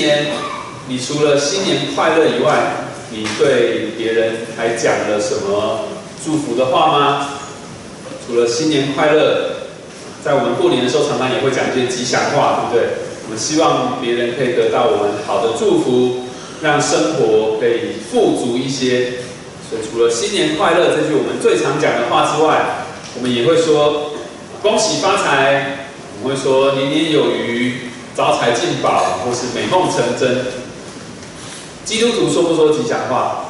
年你除了新年快乐以外，你对别人还讲了什么祝福的话吗？除了新年快乐，在我们过年的时候，常常也会讲一些吉祥话，对不对？我们希望别人可以得到我们好的祝福，让生活可以富足一些。所以除了新年快乐这句我们最常讲的话之外，我们也会说恭喜发财，我们会说年年有余、招财进宝，或是美梦成真。基督徒说不说吉祥话？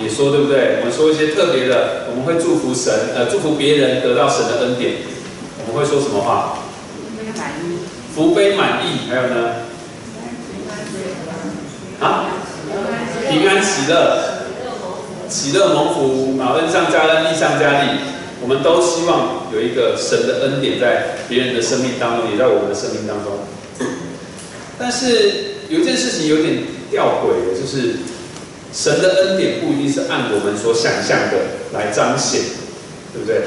也说对不对？我们说一些特别的，我们会祝福神，呃，祝福别人得到神的恩典。我们会说什么话？福杯满溢，还有呢？啊？平安喜乐，喜乐蒙福，啊，恩上加恩，利上加利。我们都希望有一个神的恩典在别人的生命当中，也在我们的生命当中。但是有一件事情有点吊诡的，就是神的恩典不一定是按我们所想象的来彰显，对不对？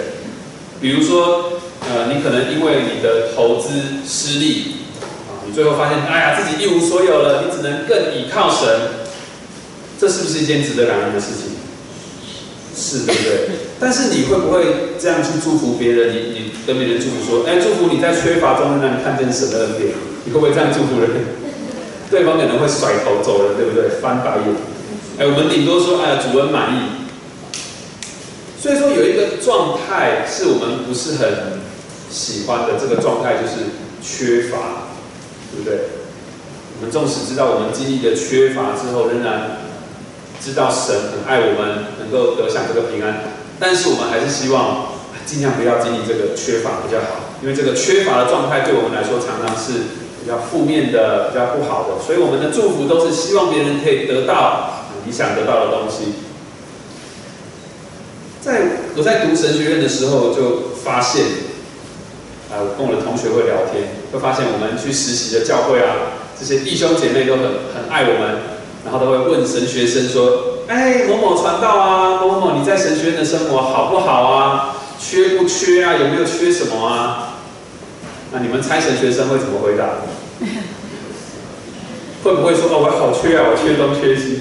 比如说，呃，你可能因为你的投资失利，啊，你最后发现，哎呀，自己一无所有了，你只能更倚靠神，这是不是一件值得感恩的事情？是，对不对？但是你会不会这样去祝福别人？你你跟别人祝福说，哎，祝福你在缺乏中让你看见神的恩典，你会不会这样祝福人？对方可能会甩头走人，对不对？翻白眼。哎，我们顶多说，哎，主人满意。所以说有一个状态是我们不是很喜欢的，这个状态就是缺乏，对不对？我们纵使知道我们经历的缺乏之后，仍然知道神很爱我们，能够得享这个平安，但是我们还是希望尽量不要经历这个缺乏比较好，因为这个缺乏的状态对我们来说常常是。比较负面的、比较不好的，所以我们的祝福都是希望别人可以得到你想得到的东西。在我在读神学院的时候，就发现，啊，我跟我的同学会聊天，会发现我们去实习的教会啊，这些弟兄姐妹都很很爱我们，然后都会问神学生说：“哎，某某传道啊，某某某你在神学院的生活好不好啊？缺不缺啊？有没有缺什么啊？”那你们猜神学生会怎么回答？会不会说哦，我好缺啊，我缺东缺西？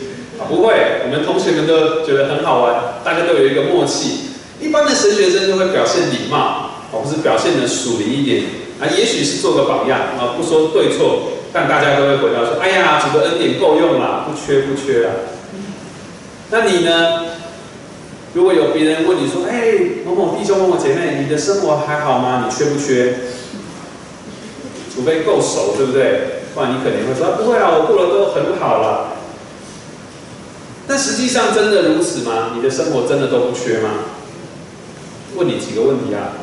不会，我们同学们都觉得很好玩，大家都有一个默契。一般的神学生就会表现礼貌，哦，不是表现的属灵一点啊，也许是做个榜样啊，不说对错，但大家都会回答说：哎呀，主的恩典够用啦，不缺不缺啊。那你呢？如果有别人问你说：哎，某某弟兄、某某姐妹，你的生活还好吗？你缺不缺？除非够熟，对不对？不然你肯定会说不会啊，我过得都很好了。但实际上真的如此吗？你的生活真的都不缺吗？问你几个问题啊？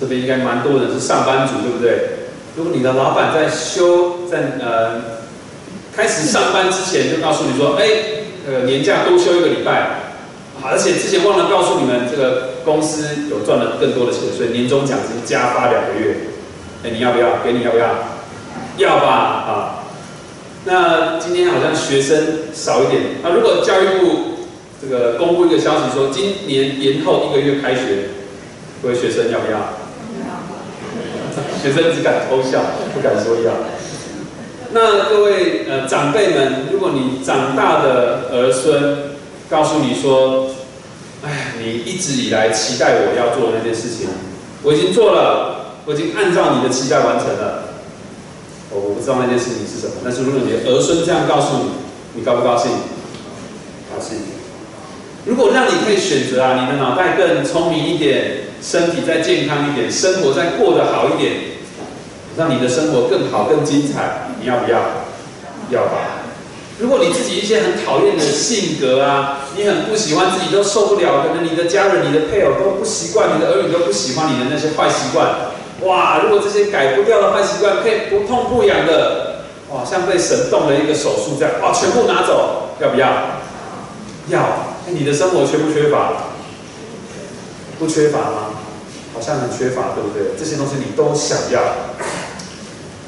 这边应该蛮多人是上班族，对不对？如果你的老板在休在呃开始上班之前就告诉你说，哎，呃年假多休一个礼拜，而且之前忘了告诉你们，这个公司有赚了更多的钱，所以年终奖金加发两个月。哎，你要不要？给你要不要？要吧，啊。那今天好像学生少一点。那如果教育部这个公布一个消息说，今年延后一个月开学，各位学生要不要？学生只敢偷笑，不敢说要。那各位呃长辈们，如果你长大的儿孙告诉你说，哎，你一直以来期待我要做的那件事情，我已经做了。我已经按照你的期待完成了，我我不知道那件事情是什么，但是如果你的儿孙这样告诉你，你高不高兴？高兴。如果让你可以选择啊，你的脑袋更聪明一点，身体再健康一点，生活再过得好一点，让你的生活更好更精彩，你要不要？要吧。如果你自己一些很讨厌的性格啊，你很不喜欢自己都受不了，可能你的家人、你的配偶都不习惯，你的儿女都不喜欢你的那些坏习惯。哇！如果这些改不掉的坏习惯可以不痛不痒的，哇，像被神动了一个手术这样，哇，全部拿走，要不要？要。你的生活缺不缺乏？不缺乏吗？好像很缺乏，对不对？这些东西你都想要。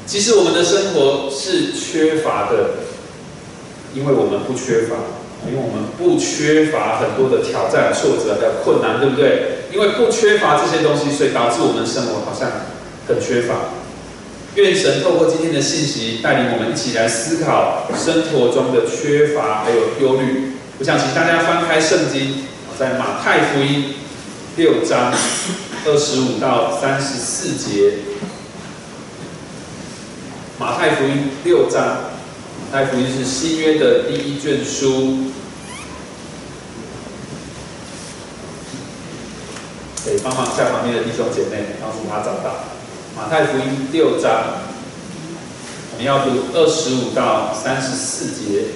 其实我们的生活是缺乏的，因为我们不缺乏。因为我们不缺乏很多的挑战、挫折的困难，对不对？因为不缺乏这些东西，所以导致我们生活好像很缺乏。愿神透过今天的信息，带领我们一起来思考生活中的缺乏还有忧虑。我想请大家翻开圣经，在马太福音六章二十五到三十四节。太福音六章，太福音是新约的第一卷书。可以帮忙下旁边的弟兄姐妹，告诉他找到马太福音六章，我们要读二十五到三十四节。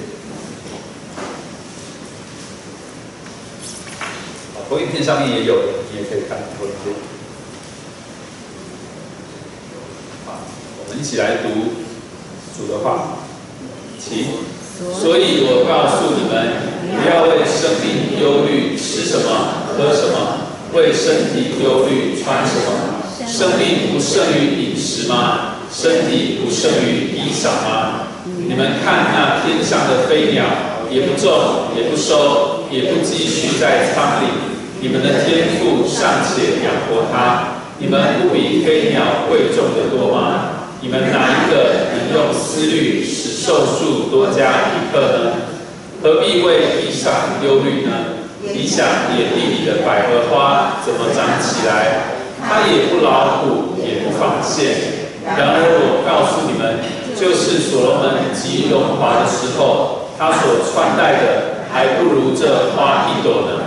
投影片上面也有，你也可以看投影片。好，我们一起来读主的话，请。所以我告诉你们，不要为生命忧虑，吃什么，喝什么。为身体忧虑穿什么？生命不胜于饮食吗？身体不胜于衣裳吗？你们看那天上的飞鸟，也不种，也不收，也不积蓄在仓里，你们的天赋尚且养活它，你们不比飞鸟贵重的多吗？你们哪一个能用思虑使寿数多加一刻呢？何必为衣裳忧虑呢？你想野地里的百合花怎么长起来？它也不老虎，也不纺线。然而我告诉你们，就是所罗门极荣华的时候，他所穿戴的还不如这花一朵呢。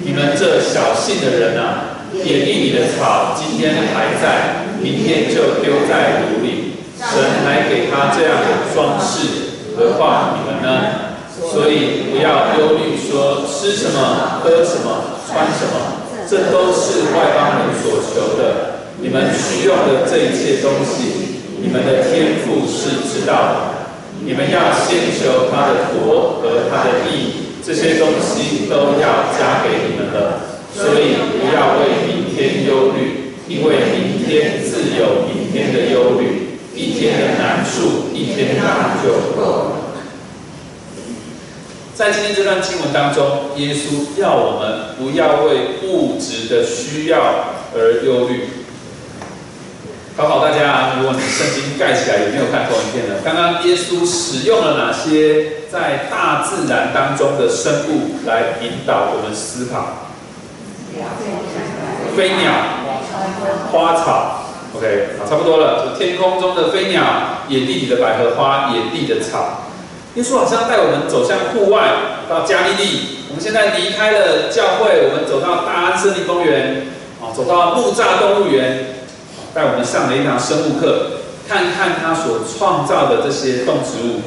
你们这小信的人啊，野地里的草今天还在，明天就丢在炉里。神还给他这样的装饰，何况你们呢？所以不要忧虑，说吃什么、喝什么、穿什么，这都是外邦人所求的。你们需要的这一切东西，你们的天赋是知道的。你们要先求他的国和他的义，这些东西都要加给你们的。所以不要为天忧虑，因为明天自有明天的忧虑，一天的难处一天当就够了。在今天这段经文当中，耶稣要我们不要为物质的需要而忧虑。考考大家，如果你圣经盖起来，有没有看投影片呢？刚刚耶稣使用了哪些在大自然当中的生物来引导我们思考？飞鸟、花草，OK，好，差不多了。天空中的飞鸟，野地里的百合花，野地的草。耶稣好像带我们走向户外，到加利利。我们现在离开了教会，我们走到大安森林公园，啊，走到木栅动物园，带我们上了一堂生物课，看看他所创造的这些动植物。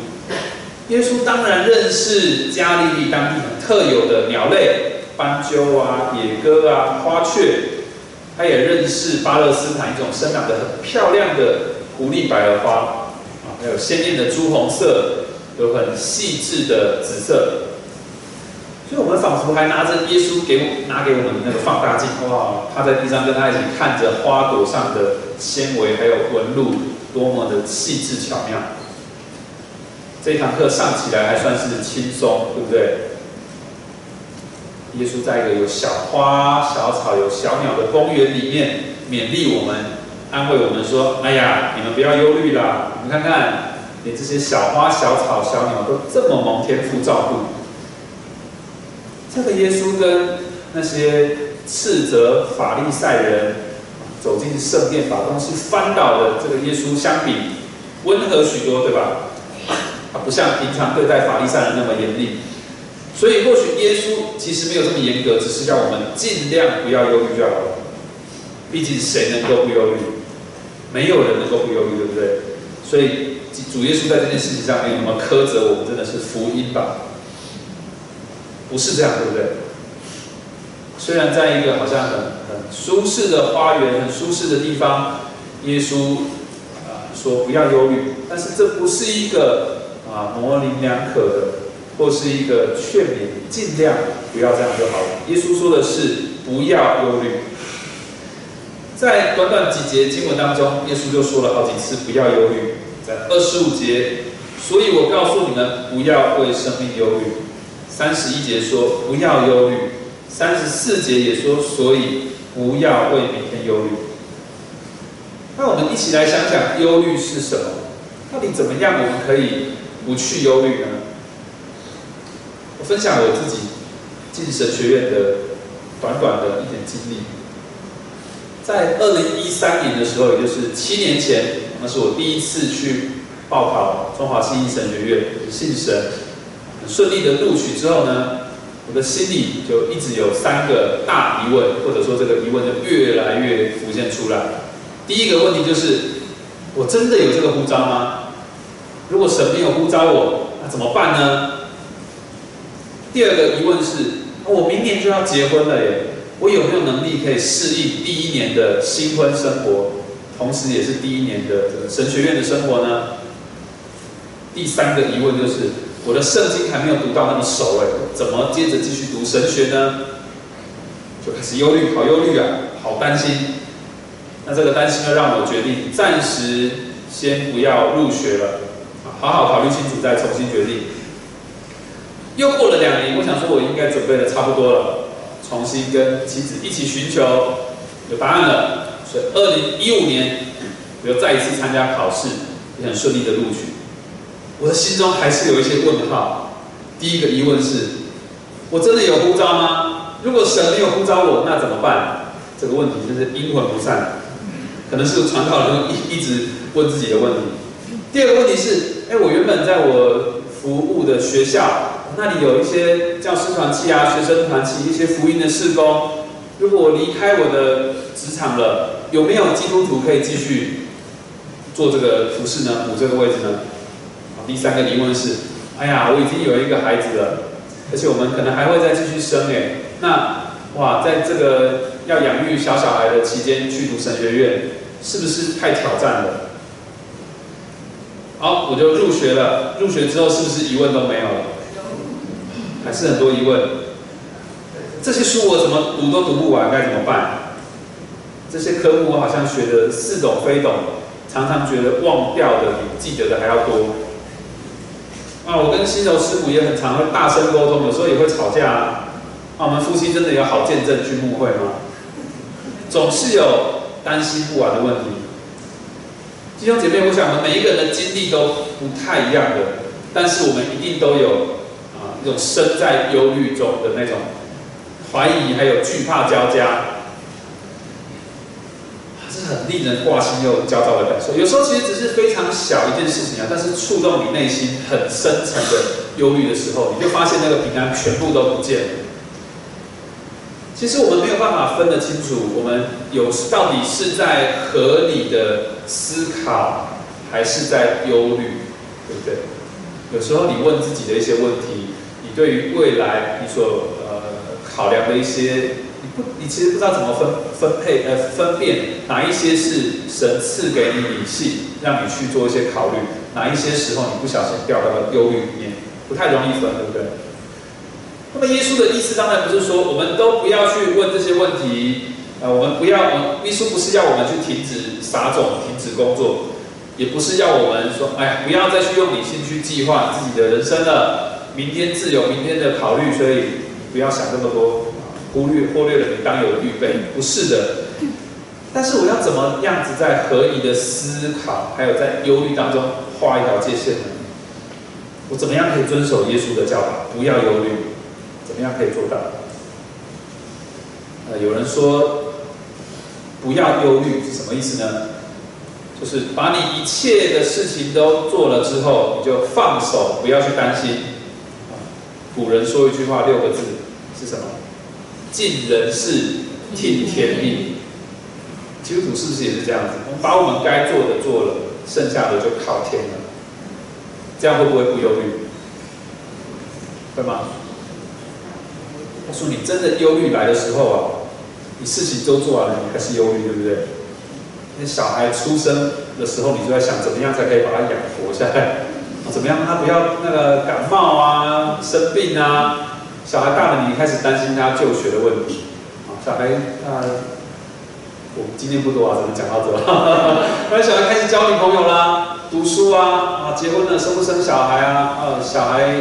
耶稣当然认识加利利当地很特有的鸟类，斑鸠啊、野鸽啊、花雀。他也认识巴勒斯坦一种生长得很漂亮的狐狸百合花，啊，还有鲜艳的朱红色。有很细致的紫色，所以我们仿佛还拿着耶稣给我拿给我们的那个放大镜，哇，趴在地上跟他一起看着花朵上的纤维还有纹路，多么的细致巧妙。这堂课上起来还算是轻松，对不对？耶稣在一个有小花小草、有小鸟的公园里面勉励我们，安慰我们说：“哎呀，你们不要忧虑啦，你看看。”连这些小花、小草、小鸟都这么蒙天父照顾，这个耶稣跟那些斥责法利赛人走进圣殿把东西翻倒的这个耶稣相比，温和许多，对吧？他不像平常对待法利赛人那么严厉，所以或许耶稣其实没有这么严格，只是叫我们尽量不要忧虑就好了。毕竟谁能够不忧虑？没有人能够不忧虑，对不对？所以。主耶稣在这件事情上没有那么苛责我们，真的是福音吧？不是这样，对不对？虽然在一个好像很很舒适的花园、很舒适的地方，耶稣啊说不要忧虑，但是这不是一个啊模棱两可的，或是一个劝勉，尽量不要这样就好了。耶稣说的是不要忧虑。在短短几节经文当中，耶稣就说了好几次不要忧虑。在二十五节，所以我告诉你们，不要为生命忧虑。三十一节说不要忧虑，三十四节也说，所以不要为明天忧虑。那我们一起来想想忧虑是什么？到底怎么样我们可以不去忧虑呢？分享我自己进神学院的短短的一点经历。在二零一三年的时候，也就是七年前，那是我第一次去报考中华信义神学院，信神，顺利的录取之后呢，我的心里就一直有三个大疑问，或者说这个疑问就越来越浮现出来。第一个问题就是，我真的有这个呼召吗？如果神没有呼召我，那怎么办呢？第二个疑问是，我明年就要结婚了耶，我有没有能力可以适应第一年的新婚生活，同时也是第一年的神学院的生活呢？第三个疑问就是，我的圣经还没有读到那么熟哎，怎么接着继续读神学呢？就开始忧虑，好忧虑啊，好担心。那这个担心呢让我决定暂时先不要入学了，好好考虑清楚再重新决定。又过了两年，我想说我应该准备的差不多了，重新跟妻子一起寻求有答案了。所以二零一五年我又再一次参加考试，也很顺利的录取。我的心中还是有一些问号。第一个疑问是：我真的有呼召吗？如果神没有呼召我，那怎么办？这个问题真是阴魂不散。可能是传道人一一直问自己的问题。第二个问题是，哎，我原本在我服务的学校，那里有一些教师团契啊、学生团契，一些福音的事工。如果我离开我的职场了，有没有基督徒可以继续做这个服饰呢？补这个位置呢？第三个疑问是，哎呀，我已经有一个孩子了，而且我们可能还会再继续生哎，那哇，在这个要养育小小孩的期间去读神学院。是不是太挑战了？好，我就入学了。入学之后，是不是疑问都没有了？还是很多疑问。这些书我怎么读都读不完，该怎么办？这些科目我好像学的似懂非懂，常常觉得忘掉的比记得的还要多。啊，我跟新柔师傅也很常会大声沟通，有时候也会吵架。啊，我们夫妻真的有好见证去牧会吗？总是有。担心不完的问题，弟兄姐妹，我想我们每一个人的经历都不太一样的，但是我们一定都有那种身在忧虑中的那种怀疑，还有惧怕交加，是很令人挂心又焦躁的感受。有时候其实只是非常小一件事情啊，但是触动你内心很深层的忧虑的时候，你就发现那个平安全部都不见了。其实我们没有办法分得清楚，我们有到底是在合理的思考，还是在忧虑，对不对？有时候你问自己的一些问题，你对于未来你所呃考量的一些，你不，你其实不知道怎么分分配呃分辨哪一些是神赐给你理性，让你去做一些考虑，哪一些时候你不小心掉到了忧郁里面，不太容易分，对不对？那么耶稣的意思当然不是说我们都不要去问这些问题，呃，我们不要，我们耶稣不是要我们去停止撒种、停止工作，也不是要我们说，哎，不要再去用理性去计划自己的人生了，明天自有明天的考虑，所以不要想这么多，忽略忽略了你当有预备，不是的。但是我要怎么样子在合理的思考，还有在忧虑当中画一条界限呢？我怎么样可以遵守耶稣的教导，不要忧虑？怎么样可以做到？呃，有人说不要忧虑是什么意思呢？就是把你一切的事情都做了之后，你就放手，不要去担心。古人说一句话，六个字是什么？尽人事，听天命。基督徒是不是也是这样子？我们把我们该做的做了，剩下的就靠天了。这样会不会不忧虑？会吗？他说：“你真的忧虑来的时候啊，你事情都做完了，你还是忧虑，对不对？那小孩出生的时候，你就在想怎么样才可以把他养活下来，怎么样他不要那个感冒啊、生病啊。小孩大了，你开始担心他就学的问题。啊，小孩啊，我们今天不多啊，怎么讲到这？那 小孩开始交女朋友啦，读书啊，啊，结婚了，生不生小孩啊？呃，小孩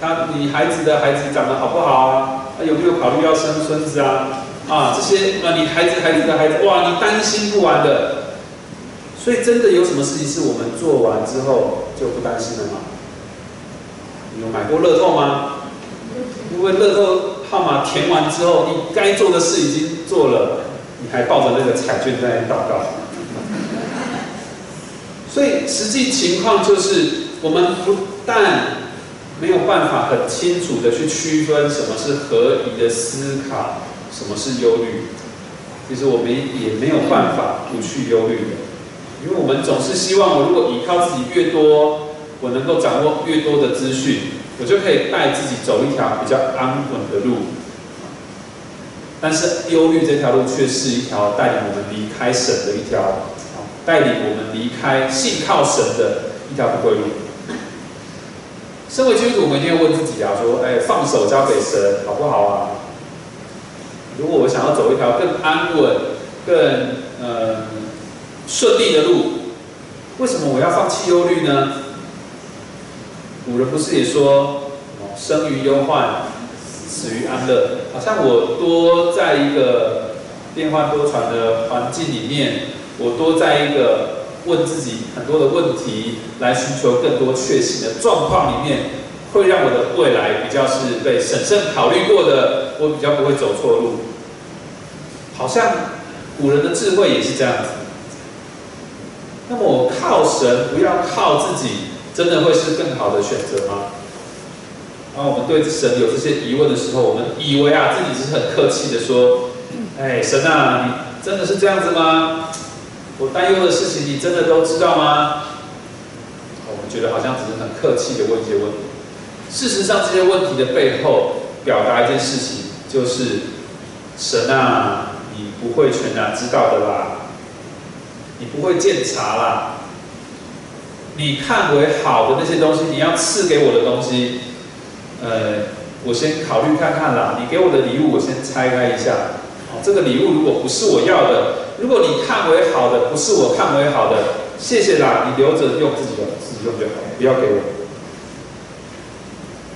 他你孩子的孩子长得好不好啊？”有没有考虑要生孙子啊？啊，这些啊，你孩子孩子的孩子，哇，你担心不完的。所以真的有什么事情是我们做完之后就不担心了吗？你有买过乐透吗？因为乐透号码填完之后，你该做的事已经做了，你还抱着那个彩券在那祷告。所以实际情况就是，我们不但没有办法很清楚的去区分什么是合宜的思考，什么是忧虑，其实我们也没有办法不去忧虑的。因为我们总是希望，我如果依靠自己越多，我能够掌握越多的资讯，我就可以带自己走一条比较安稳的路。但是忧虑这条路却是一条带领我们离开神的一条，带领我们离开信靠神的一条不归路。身为基督徒，我们一定要问自己啊，说，哎，放手交给神好不好啊？如果我想要走一条更安稳、更呃。顺利的路，为什么我要放弃忧虑呢？古人不是也说，生于忧患，死于安乐。好像我多在一个变幻多舛的环境里面，我多在一个问自己很多的问题，来寻求更多确信的状况里面，会让我的未来比较是被审慎考虑过的，我比较不会走错路。好像古人的智慧也是这样子。那么我靠神，不要靠自己，真的会是更好的选择吗？当我们对神有这些疑问的时候，我们以为啊自己只是很客气的说：“哎，神啊，你真的是这样子吗？我担忧的事情，你真的都知道吗？”我们觉得好像只是很客气的问一些问题。事实上，这些问题的背后，表达一件事情，就是神啊，你不会全然知道的啦。你不会鉴察啦，你看为好的那些东西，你要赐给我的东西，呃，我先考虑看看啦。你给我的礼物，我先拆开一下。哦，这个礼物如果不是我要的，如果你看为好的，不是我看为好的，谢谢啦，你留着用自己的，自己用就好，不要给我。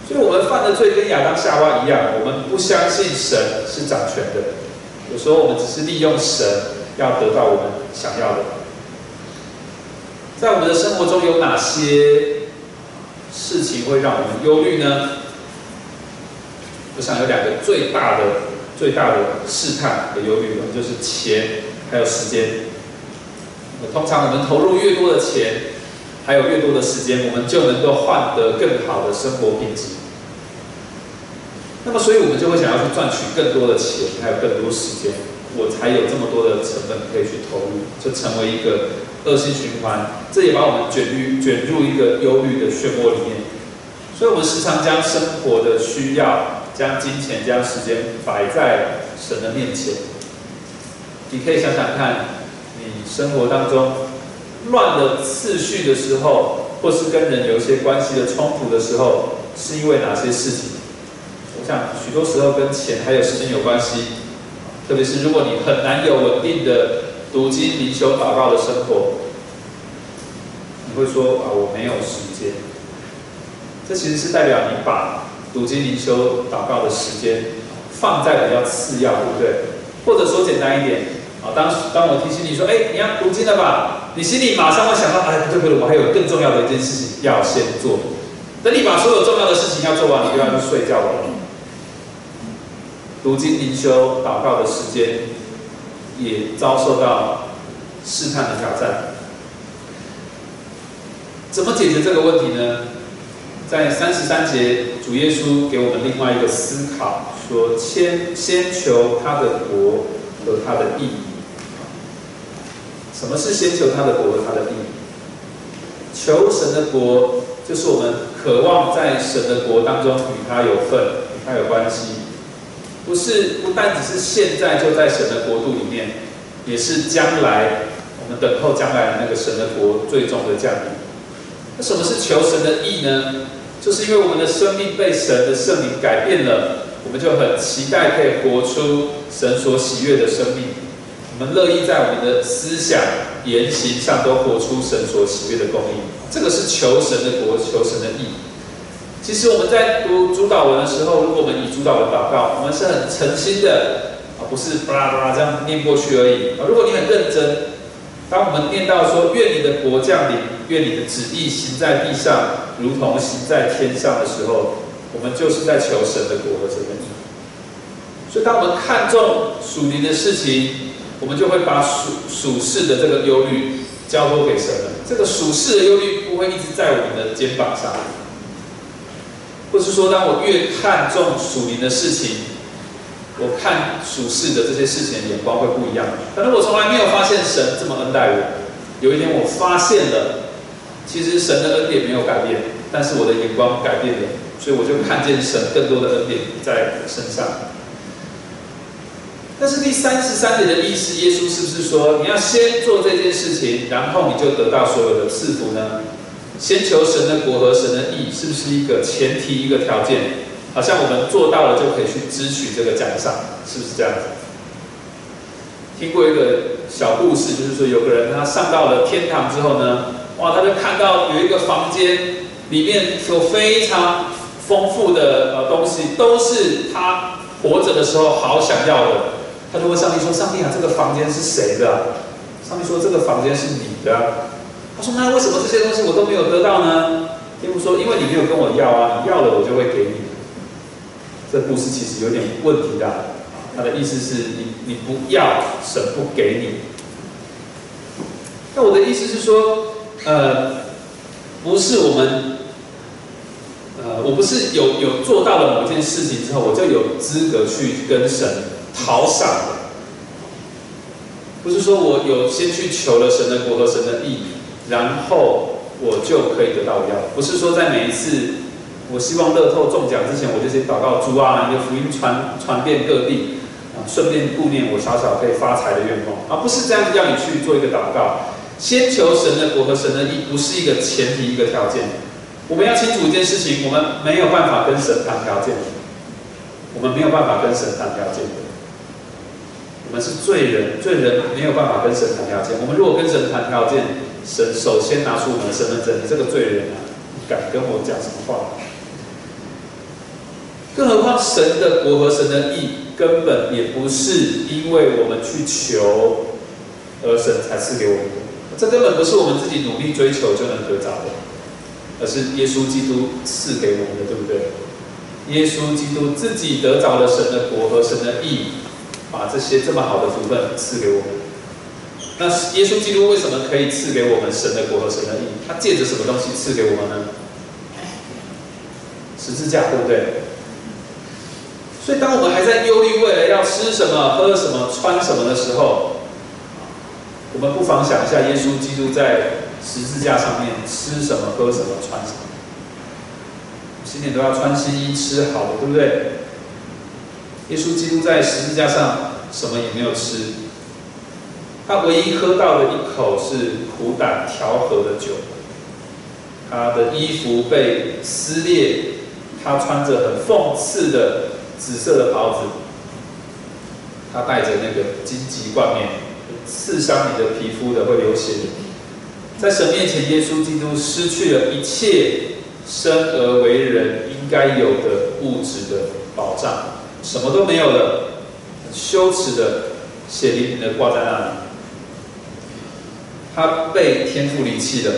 所以，我们犯的罪跟亚当夏娃一样，我们不相信神是掌权的，有时候我们只是利用神。要得到我们想要的，在我们的生活中有哪些事情会让我们忧虑呢？我想有两个最大的、最大的试探和忧虑，就是钱还有时间。通常我们投入越多的钱，还有越多的时间，我们就能够换得更好的生活品质。那么，所以我们就会想要去赚取更多的钱，还有更多时间。我才有这么多的成本可以去投入，就成为一个恶性循环。这也把我们卷入卷入一个忧虑的漩涡里面。所以，我们时常将生活的需要、将金钱、将时间摆在神的面前。你可以想想看，你生活当中乱的次序的时候，或是跟人有一些关系的冲突的时候，是因为哪些事情？我想，许多时候跟钱还有时间有关系。特别是如果你很难有稳定的读经、灵修、祷告的生活，你会说啊，我没有时间。这其实是代表你把读经、灵修、祷告的时间放在比较次要，对不对？或者说简单一点，啊，当当我提醒你说，哎，你要读经了吧？你心里马上会想到，哎，对不对？我还有更重要的一件事情要先做。等你把所有重要的事情要做完，你就要去睡觉了。读经、灵修、祷告的时间，也遭受到试探的挑战。怎么解决这个问题呢？在三十三节，主耶稣给我们另外一个思考，说：先先求他的国和他的义。什么是先求他的国和他的义？求神的国，就是我们渴望在神的国当中与他有份，与他有关系。不是，不但只是现在就在神的国度里面，也是将来我们等候将来那个神的国最终的降临。那什么是求神的意呢？就是因为我们的生命被神的圣灵改变了，我们就很期待可以活出神所喜悦的生命。我们乐意在我们的思想、言行上都活出神所喜悦的公义。这个是求神的国，求神的意。其实我们在读主导文的时候，如果我们以主导文祷告，我们是很诚心的啊，不是巴拉巴拉这样念过去而已啊。如果你很认真，当我们念到说“愿你的国降临，愿你的旨意行在地上，如同行在天上”的时候，我们就是在求神的国和神的意。所以，当我们看重属灵的事情，我们就会把属属世的这个忧虑交托给神了。这个属世的忧虑不会一直在我们的肩膀上，或是说，当我越看重属灵的事情，我看属世的这些事情的眼光会不一样。可能我从来没有发现神这么恩待我，有一天我发现了，其实神的恩典没有改变，但是我的眼光改变了，所以我就看见神更多的恩典在我身上。但是第三十三节的意思，耶稣是不是说你要先做这件事情，然后你就得到所有的赐福呢？先求神的国和神的义，是不是一个前提一个条件？好像我们做到了就可以去支取这个奖赏，是不是这样子？听过一个小故事，就是说有个人他上到了天堂之后呢，哇，他就看到有一个房间，里面有非常丰富的呃东西，都是他活着的时候好想要的。他就问上帝说：“上帝啊，这个房间是谁的？”上帝说：“这个房间是你的。”他说：“那为什么这些东西我都没有得到呢？”天父说：“因为你没有跟我要啊，你要了我就会给你。”这故事其实有点问题的。他的意思是你你不要，神不给你。那我的意思是说，呃，不是我们，呃，我不是有有做到了某件事情之后，我就有资格去跟神。讨赏的，不是说我有先去求了神的国和神的义，然后我就可以得到我要。不是说在每一次我希望乐透中奖之前，我就先祷告主啊，你的福音传传遍各地啊，顺便顾念我小小可以发财的愿望，而不是这样子要你去做一个祷告。先求神的国和神的义，不是一个前提一个条件。我们要清楚一件事情，我们没有办法跟神谈条件，我们没有办法跟神谈条件。我们是罪人，罪人没有办法跟神谈条件。我们如果跟神谈条件，神首先拿出我们的身份证，你这个罪人啊，敢跟我讲什么话？更何况神的国和神的义，根本也不是因为我们去求而神才赐给我们，这根本不是我们自己努力追求就能得着的，而是耶稣基督赐给我们的，对不对？耶稣基督自己得着了神的国和神的义。把这些这么好的福分赐给我们，那耶稣基督为什么可以赐给我们神的国和神的义？他借着什么东西赐给我们呢？十字架，对不对？所以当我们还在忧虑未来要吃什么、喝什么、穿什么的时候，我们不妨想一下，耶稣基督在十字架上面吃什么、喝什么、穿什么？今年都要穿新衣、吃好的，对不对？耶稣基督在十字架上什么也没有吃，他唯一喝到的一口是苦胆调和的酒。他的衣服被撕裂，他穿着很讽刺的紫色的袍子，他戴着那个荆棘冠冕，刺伤你的皮肤的会流血。在神面前，耶稣基督失去了一切生而为人应该有的物质的保障。什么都没有了，羞耻的血淋淋的挂在那里。他被天父离弃了。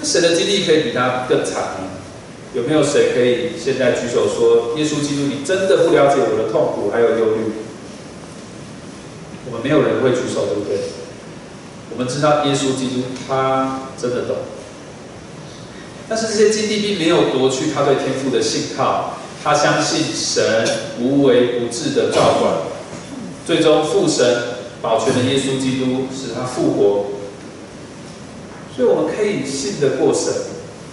那谁的经历可以比他更惨呢？有没有谁可以现在举手说，耶稣基督，你真的不了解我的痛苦还有忧虑？我们没有人会举手，对不对？我们知道耶稣基督他真的懂，但是这些经历并没有夺去他对天父的信靠。他相信神无微不至的照管，最终父神保全了耶稣基督，使他复活。所以我们可以信得过神，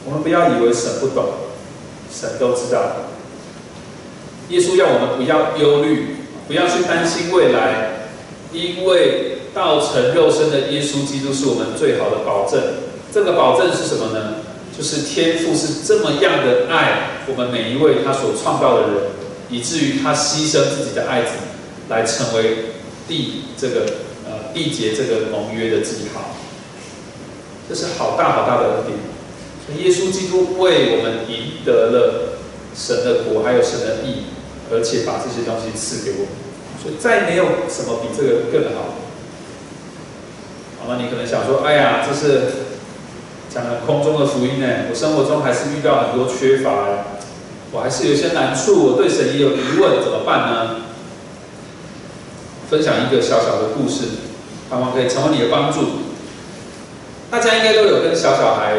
我们不要以为神不懂，神都知道。耶稣要我们不要忧虑，不要去担心未来，因为道成肉身的耶稣基督是我们最好的保证。这个保证是什么呢？就是天父是这么样的爱我们每一位他所创造的人，以至于他牺牲自己的爱子，来成为缔这个呃缔结这个盟约的记号。这是好大好大的恩典。所以耶稣基督为我们赢得了神的国，还有神的义，而且把这些东西赐给我们。所以再没有什么比这个更好。好，那你可能想说，哎呀，这是讲了空中的福音呢，我生活中还是遇到很多缺乏，我还是有些难处，我对神也有疑问，怎么办呢？分享一个小小的故事，盼望可以成为你的帮助。大家应该都有跟小小孩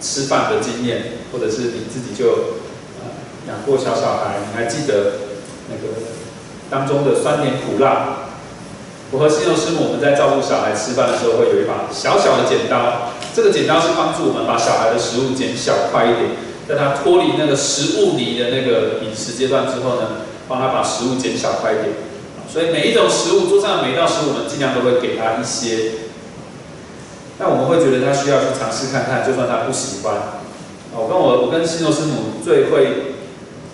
吃饭的经验，或者是你自己就养过小小孩，你还记得那个当中的酸甜苦辣？我和新荣师母，我们在照顾小孩吃饭的时候，会有一把小小的剪刀。这个剪刀是帮助我们把小孩的食物剪小块一点，在他脱离那个食物泥的那个饮食阶段之后呢，帮他把食物剪小块一点。所以每一种食物，桌上的每一道食物，我们尽量都会给他一些。但我们会觉得他需要去尝试看看，就算他不喜欢。我跟我我跟新荣师母最会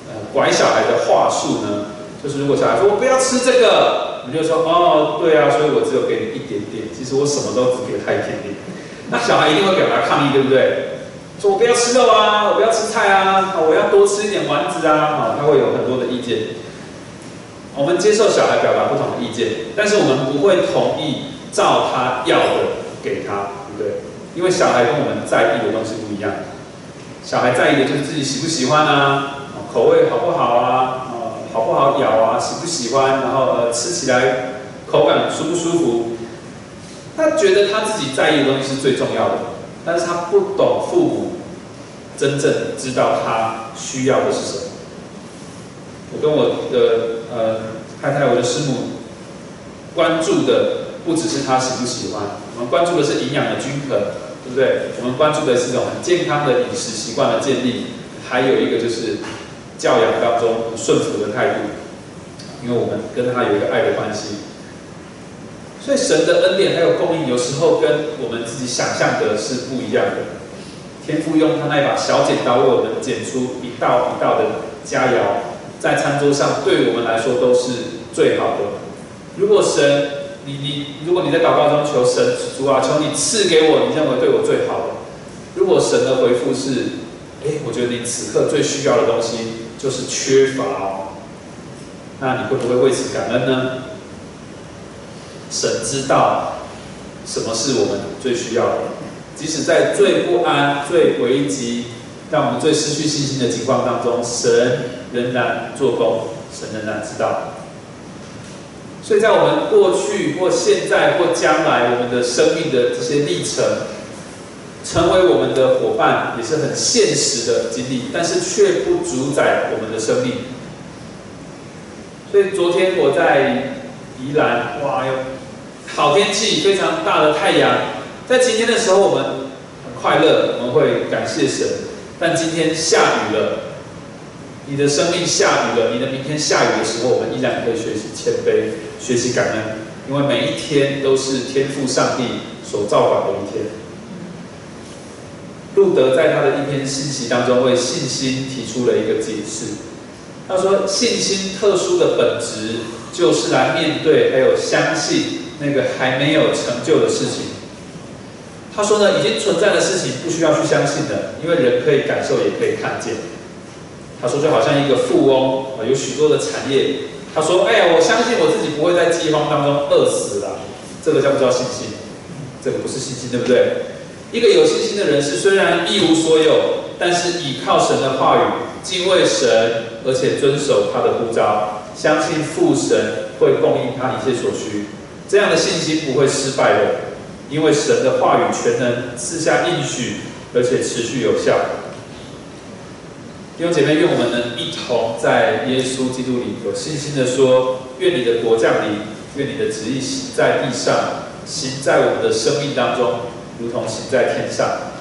呃拐小孩的话术呢，就是如果小孩说我不要吃这个，你就说哦对啊，所以我只有给你一点点，其实我什么都只给他一点点。那小孩一定会表达抗议，对不对？说我不要吃肉啊，我不要吃菜啊，我要多吃一点丸子啊，啊，他会有很多的意见。我们接受小孩表达不同的意见，但是我们不会同意照他要的。给他，对不对？因为小孩跟我们在意的东西不一样。小孩在意的就是自己喜不喜欢啊，口味好不好啊，呃，好不好咬啊，喜不喜欢，然后呃，吃起来口感舒不舒服。他觉得他自己在意的东西是最重要的，但是他不懂父母真正知道他需要的是什么。我跟我的呃太太，我的师母关注的不只是他喜不喜欢。我们关注的是营养的均衡，对不对？我们关注的是一种很健康的饮食习惯的建立，还有一个就是教养当中顺服的态度，因为我们跟他有一个爱的关系。所以神的恩典还有供应，有时候跟我们自己想象的是不一样的。天父用他那把小剪刀为我们剪出一道一道的佳肴，在餐桌上对我们来说都是最好的。如果神你你，如果你在祷告中求神主啊，求你赐给我你认为对我最好的。如果神的回复是，哎，我觉得你此刻最需要的东西就是缺乏哦，那你会不会为此感恩呢？神知道什么是我们最需要的，即使在最不安、最危急、让我们最失去信心的情况当中，神仍然做工，神仍然知道。所以在我们过去或现在或将来，我们的生命的这些历程，成为我们的伙伴，也是很现实的经历，但是却不主宰我们的生命。所以昨天我在宜兰，哇哟，好天气，非常大的太阳，在晴天的时候我们很快乐，我们会感谢神，但今天下雨了。你的生命下雨了，你的明天下雨的时候，我们依然可以学习谦卑，学习感恩，因为每一天都是天赋上帝所造化的一天。路德在他的一篇信息当中为信心提出了一个解释，他说：信心特殊的本质就是来面对还有相信那个还没有成就的事情。他说呢，已经存在的事情不需要去相信的，因为人可以感受，也可以看见。他说：“就好像一个富翁啊，有许多的产业。他说：‘哎呀，我相信我自己不会在饥荒当中饿死了。’这个叫不叫信心？这个不是信心，对不对？一个有信心的人是虽然一无所有，但是倚靠神的话语，敬畏神，而且遵守他的呼召，相信父神会供应他一切所需。这样的信心不会失败的，因为神的话语全能赐下应许，而且持续有效。”弟兄姐妹，愿我们能一同在耶稣基督里有信心的说：愿你的国降临，愿你的旨意行在地上，行在我们的生命当中，如同行在天上。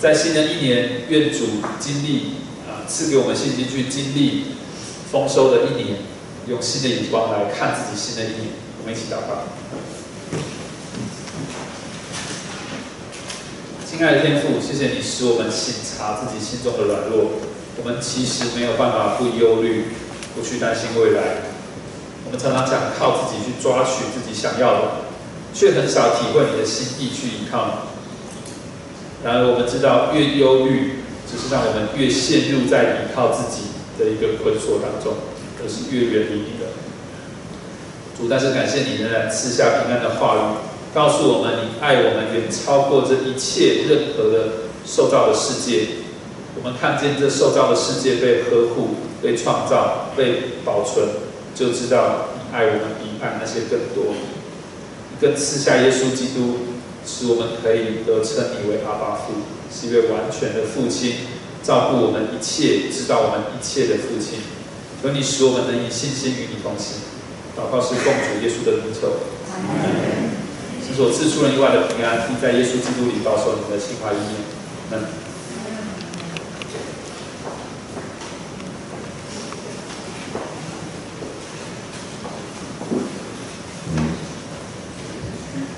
在新的一年，愿主经历啊，赐给我们信心去经历丰收的一年，用新的眼光来看自己新的一年。我们一起祷告。亲爱的天父，谢谢你使我们省察自己心中的软弱。我们其实没有办法不忧虑，不去担心未来。我们常常想靠自己去抓取自己想要的，却很少体会你的心意去依靠。然而，我们知道越忧虑，只是让我们越陷入在依靠自己的一个困锁当中，而是越远离你的主。但是感谢你仍然赐下平安的话语，告诉我们你爱我们远超过这一切任何的受造的世界。我们看见这受造的世界被呵护、被创造、被保存，就知道你爱我们比爱那些更多。更赐下耶稣基督，使我们可以得称你为阿爸父，是一位完全的父亲，照顾我们一切，知道我们一切的父亲。求你使我们能以信心与你同行。祷告是奉主耶稣的名求。是所赐出人意外的平安，并在耶稣基督里保守你的心怀意念。嗯。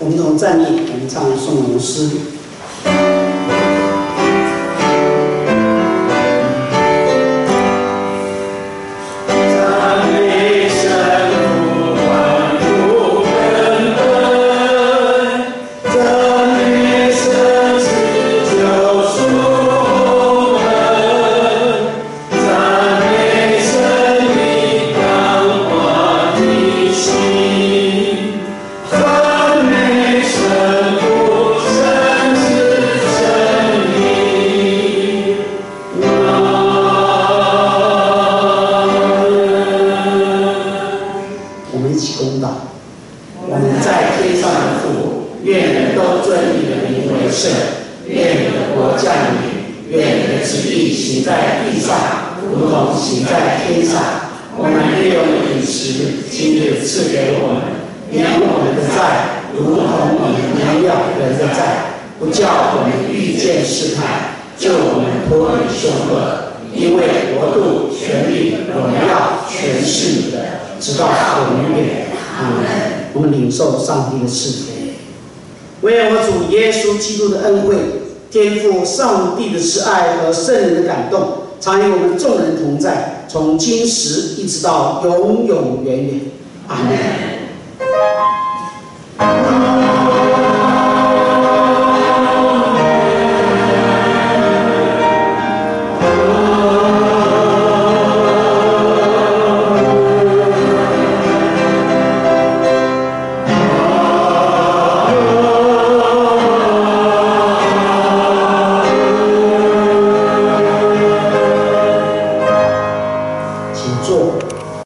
我们同站立，我们唱颂龙诗。我们利用饮食，今日赐给我们，因我们的债如同你荣耀人的债，不叫我们遇见试探，救我们脱离凶恶，因为国度、权力、荣耀，全是你的，直到永远。我们领受上帝的赐福，为我主耶稣基督的恩惠，颠覆上帝的慈爱和圣人的感动。常与我们众人同在，从今时一直到永永远远，阿门。